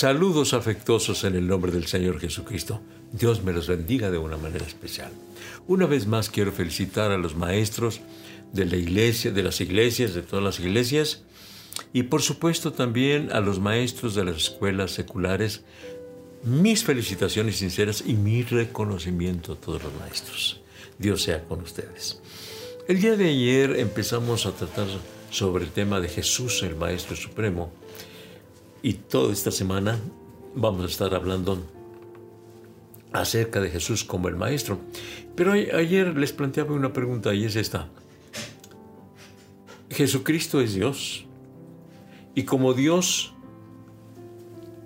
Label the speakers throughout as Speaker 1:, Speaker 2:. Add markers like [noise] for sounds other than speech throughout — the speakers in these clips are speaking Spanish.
Speaker 1: Saludos afectuosos en el nombre del Señor Jesucristo. Dios me los bendiga de una manera especial. Una vez más quiero felicitar a los maestros de la iglesia, de las iglesias, de todas las iglesias, y por supuesto también a los maestros de las escuelas seculares. Mis felicitaciones sinceras y mi reconocimiento a todos los maestros. Dios sea con ustedes. El día de ayer empezamos a tratar sobre el tema de Jesús, el Maestro Supremo, y toda esta semana vamos a estar hablando acerca de Jesús como el Maestro. Pero ayer les planteaba una pregunta y es esta. Jesucristo es Dios. Y como Dios,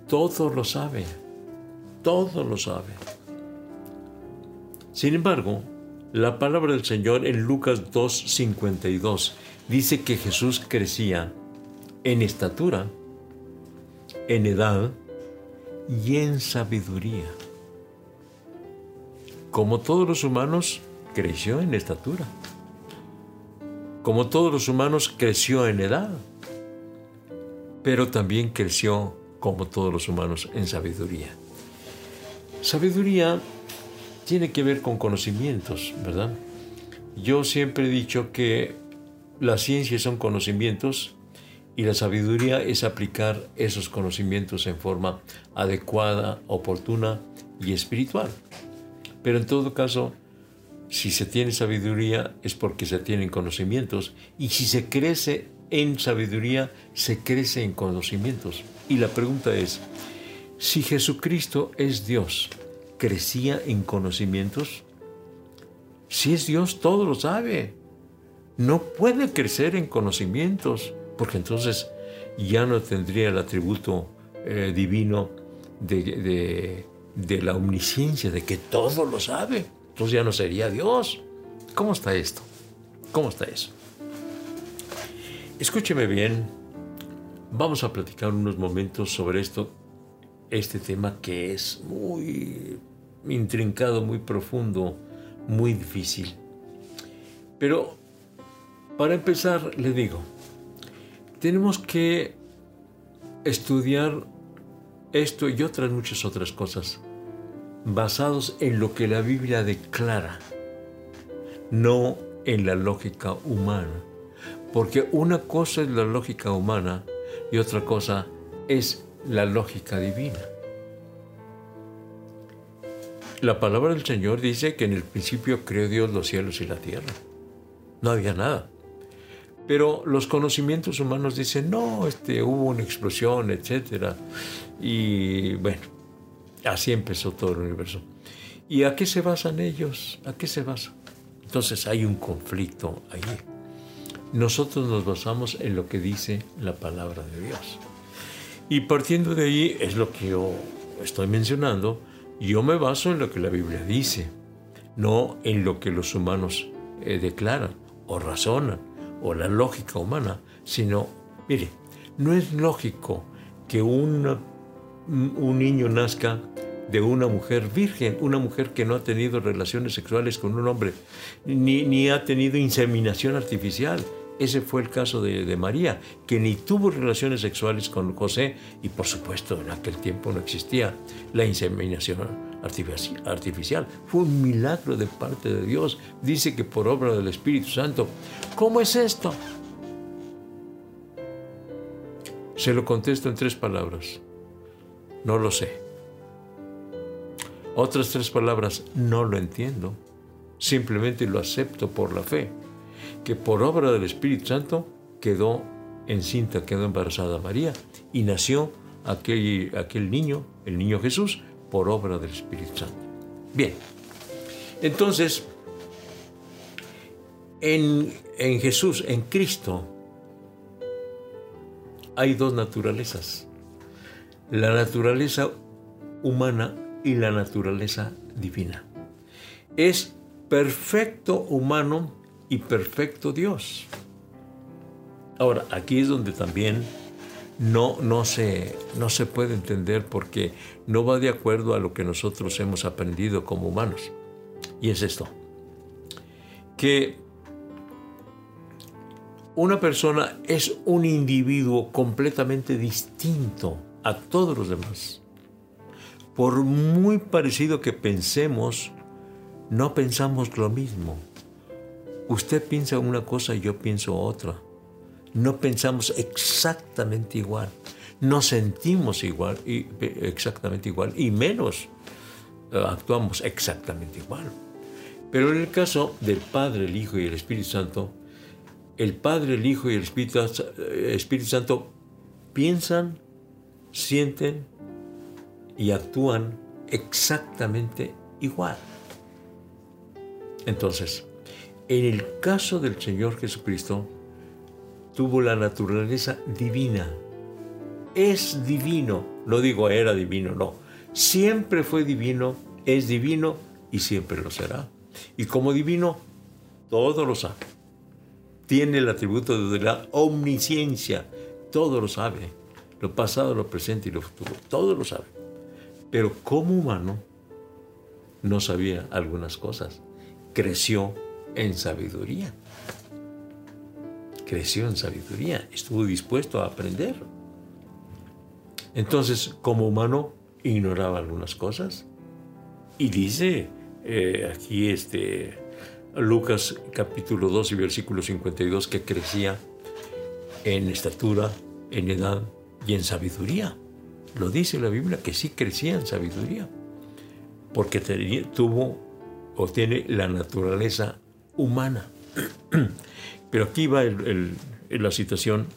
Speaker 1: todo lo sabe. Todo lo sabe. Sin embargo, la palabra del Señor en Lucas 2.52 dice que Jesús crecía en estatura, en edad y en sabiduría. Como todos los humanos, creció en estatura. Como todos los humanos, creció en edad. Pero también creció, como todos los humanos, en sabiduría. Sabiduría tiene que ver con conocimientos, ¿verdad? Yo siempre he dicho que la ciencia son conocimientos y la sabiduría es aplicar esos conocimientos en forma adecuada, oportuna y espiritual. Pero en todo caso, si se tiene sabiduría es porque se tienen conocimientos y si se crece en sabiduría, se crece en conocimientos. Y la pregunta es, si Jesucristo es Dios, ¿crecía en conocimientos? Si es Dios, todo lo sabe. No puede crecer en conocimientos porque entonces ya no tendría el atributo eh, divino de, de, la omnisciencia, de que todo lo sabe. Entonces ya no sería Dios. ¿Cómo está esto? ¿Cómo está eso? Escúcheme bien, vamos a platicar unos momentos sobre esto, este tema que es muy intrincado, muy profundo, muy difícil. Pero para empezar, le digo, tenemos que estudiar esto y otras muchas otras cosas basados en lo que la Biblia declara, no en la lógica humana. Porque una cosa es la lógica humana y otra cosa es la lógica divina. La palabra del Señor dice que en el principio creó Dios los cielos y la tierra. No había nada. Pero los conocimientos humanos dicen, no, este, hubo una explosión, etc. Y bueno, así empezó todo el universo. ¿Y a qué se basan ellos? ¿A qué se basa? Entonces hay un conflicto ahí. Nosotros nos basamos en lo que dice la palabra de Dios. Y partiendo de ahí es lo que yo estoy mencionando, yo me baso en lo que la Biblia dice, no en lo que los humanos eh, declaran o razonan o la lógica humana, sino, mire, no es lógico que un niño nazca de una mujer virgen, una mujer que no ha tenido relaciones sexuales con un hombre, ni, ni ha tenido inseminación artificial. Ese fue el caso de, de, María, que ni tuvo relaciones sexuales con José y por supuesto en aquel tiempo no existía la inseminación artificial. Fue un milagro de parte de Dios. Dice que por obra del Espíritu Santo. ¿Cómo es esto? Se lo contesto en tres palabras. No lo sé. Otras tres palabras, no lo entiendo. Simplemente lo acepto por la fe. Que por obra del Espíritu Santo quedó encinta, quedó embarazada María y nació aquel, aquel niño, el niño Jesús, por obra del Espíritu Santo. Bien, entonces, en, en Jesús, en Cristo, hay dos naturalezas. La naturaleza humana y la naturaleza divina. Es perfecto humano y perfecto Dios. Ahora, aquí es donde también no, no, se, no se puede entender porque no va de acuerdo a lo que nosotros hemos aprendido como humanos. Y es esto, que una persona es un individuo completamente distinto a todos los demás. Por muy parecido que pensemos, no pensamos lo mismo. Usted piensa una cosa y yo pienso otra. No pensamos exactamente igual. No sentimos igual, y, exactamente igual, y menos eh, actuamos exactamente igual. Pero en el caso del Padre, el Hijo y el Espíritu Santo, el Padre, el Hijo y el Espíritu, eh, Espíritu Santo piensan, sienten y actúan exactamente igual. Entonces, en el caso del Señor Jesucristo, tuvo la naturaleza divina. Es divino. No digo era divino, no. Siempre fue divino, es divino y siempre lo será. Y como divino, todo lo sabe. Tiene el atributo de la omnisciencia. Todo lo sabe. Lo pasado, lo presente y lo futuro. Todo lo sabe. Pero como humano, no sabía algunas cosas. Creció en sabiduría. Creció en sabiduría. Estuvo dispuesto a aprender. Entonces, como humano, ignoraba algunas cosas. Y dice eh, aquí este, Lucas capítulo 2 y versículo 52 que crecía en estatura, en edad y en sabiduría. Lo dice la Biblia que sí crecía en sabiduría, porque tuvo o tiene la naturaleza humana. Pero aquí va la situación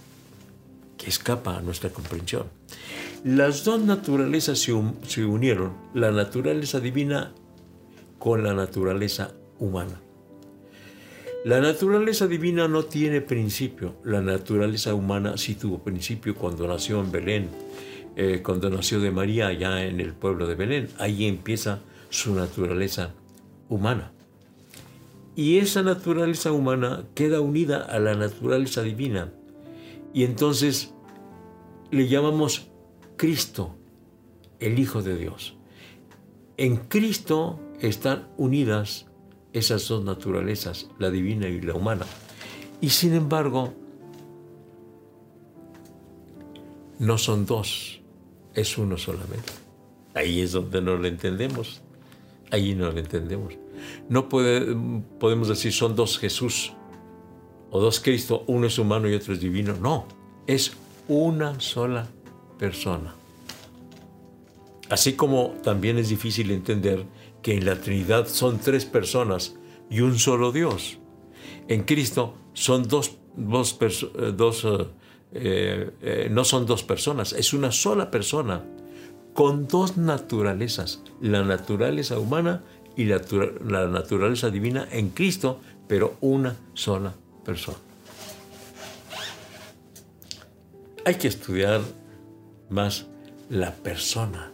Speaker 1: que escapa a nuestra comprensión. Las dos naturalezas se, unieron, la naturaleza divina con la naturaleza humana. La naturaleza divina no tiene principio, la naturaleza humana sí tuvo principio cuando nació en Belén, eh, cuando nació de María allá en el pueblo de Belén. Ahí empieza su naturaleza humana. Y esa naturaleza humana queda unida a la naturaleza divina. Y entonces le llamamos Cristo, el Hijo de Dios. En Cristo están unidas esas dos naturalezas, la divina y la humana. Y sin embargo, no son dos, es uno solamente. Ahí es donde no lo entendemos. Ahí no lo entendemos. No podemos decir son dos Jesús o dos Cristo, uno es humano y otro es divino. No, es una sola persona. Así como también es difícil entender que en la Trinidad son tres personas y un solo Dios. En Cristo son dos, dos, eh, eh, eh, no son dos personas, es una sola persona con dos naturalezas, la naturaleza humana y la, naturaleza divina en Cristo, pero una sola persona. Hay que estudiar más la persona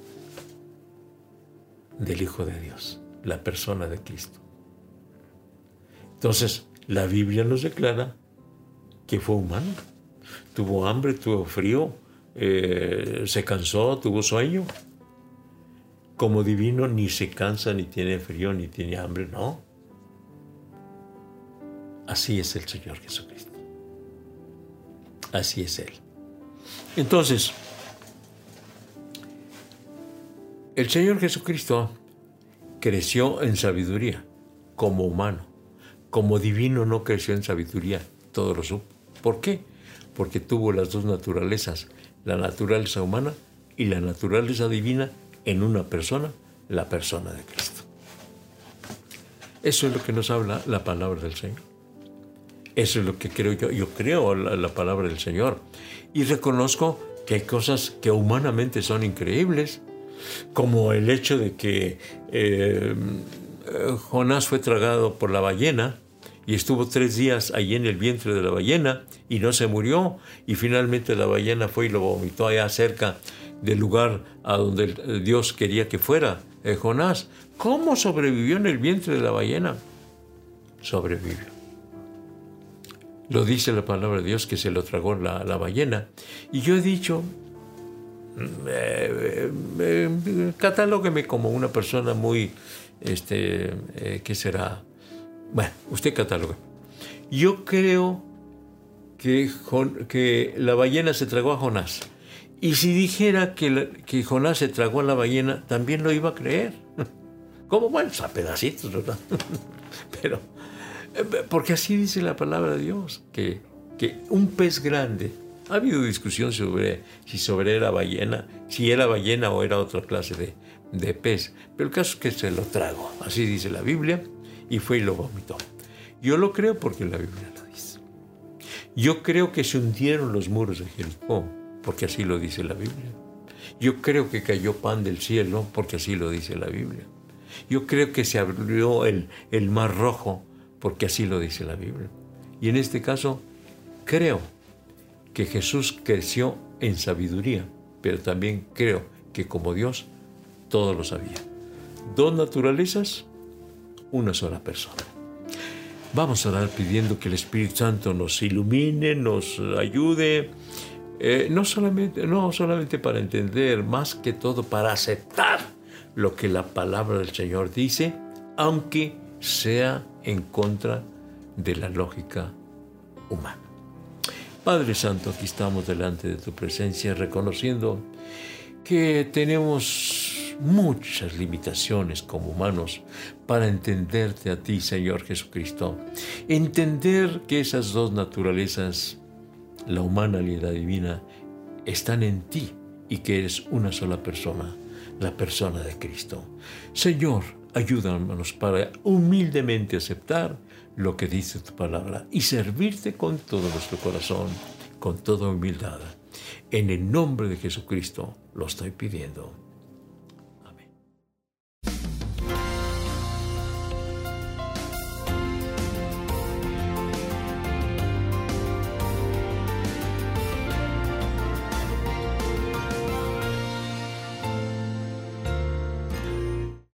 Speaker 1: del Hijo de Dios, la persona de Cristo. Entonces, la Biblia nos declara que fue humano. Tuvo hambre, tuvo frío, eh, se cansó, tuvo sueño. Como divino ni se cansa, ni tiene frío, ni tiene hambre, no. Así es el Señor Jesucristo. Así es Él. Entonces, El Señor Jesucristo creció en sabiduría como humano. Como divino no creció en sabiduría, todo lo supo. ¿Por qué? Porque tuvo las dos naturalezas, la naturaleza humana y la naturaleza divina en una persona, la persona de Cristo. Eso es lo que nos habla la palabra del Señor. Eso es lo que creo yo. Yo creo la, la palabra del Señor. Y reconozco que hay cosas que humanamente son increíbles, como el hecho de que eh, Jonás fue tragado por la ballena y estuvo tres días allí en el vientre de la ballena y no se murió y finalmente la ballena fue y lo vomitó allá cerca del lugar a donde Dios quería que fuera eh, Jonás. ¿Cómo sobrevivió en el vientre de la ballena? Sobrevivió. Lo dice la palabra de Dios que se lo tragó la, la ballena. Y yo he dicho, eh, eh, catalogueme como una persona muy, este, eh, ¿qué será? Bueno, usted catalogue. Yo creo que, que la ballena se tragó a Jonás Y si dijera que, que Jonás se tragó a la ballena, también lo iba a creer. [laughs] ¿Cómo? Bueno, a pedacitos, ¿verdad? [laughs] Pero, eh, porque así dice la palabra de Dios, que, que un pez grande, ha habido discusión sobre si sobre era ballena, si era ballena o era otra clase de, de pez, pero el caso es que se lo trago, así dice la Biblia, y fue y lo vomitó. Yo lo creo porque la Biblia lo dice. Yo creo que se hundieron los muros de Jericó, porque así lo dice la Biblia. Yo creo que cayó pan del cielo, porque así lo dice la Biblia. Yo creo que se abrió el, el mar rojo, porque así lo dice la Biblia. Y en este caso, creo que Jesús creció en sabiduría, pero también creo que como Dios todo lo sabía. Dos naturalezas, una sola persona. Vamos a orar pidiendo que el Espíritu Santo nos ilumine, nos ayude, eh, no, solamente, no solamente para entender, más que todo para aceptar lo que la palabra del Señor dice, aunque sea en contra de la lógica humana. Padre Santo, aquí estamos delante de tu presencia reconociendo que muchas limitaciones como humanos para entenderte a ti, Señor Jesucristo. Entender que esas dos naturalezas, la humana y la divina, están en ti y que eres una sola persona, la persona de Cristo. Señor, ayúdanos para humildemente aceptar lo que dice tu palabra y servirte con todo nuestro corazón, con toda humildad. En el nombre de Jesucristo lo estoy pidiendo.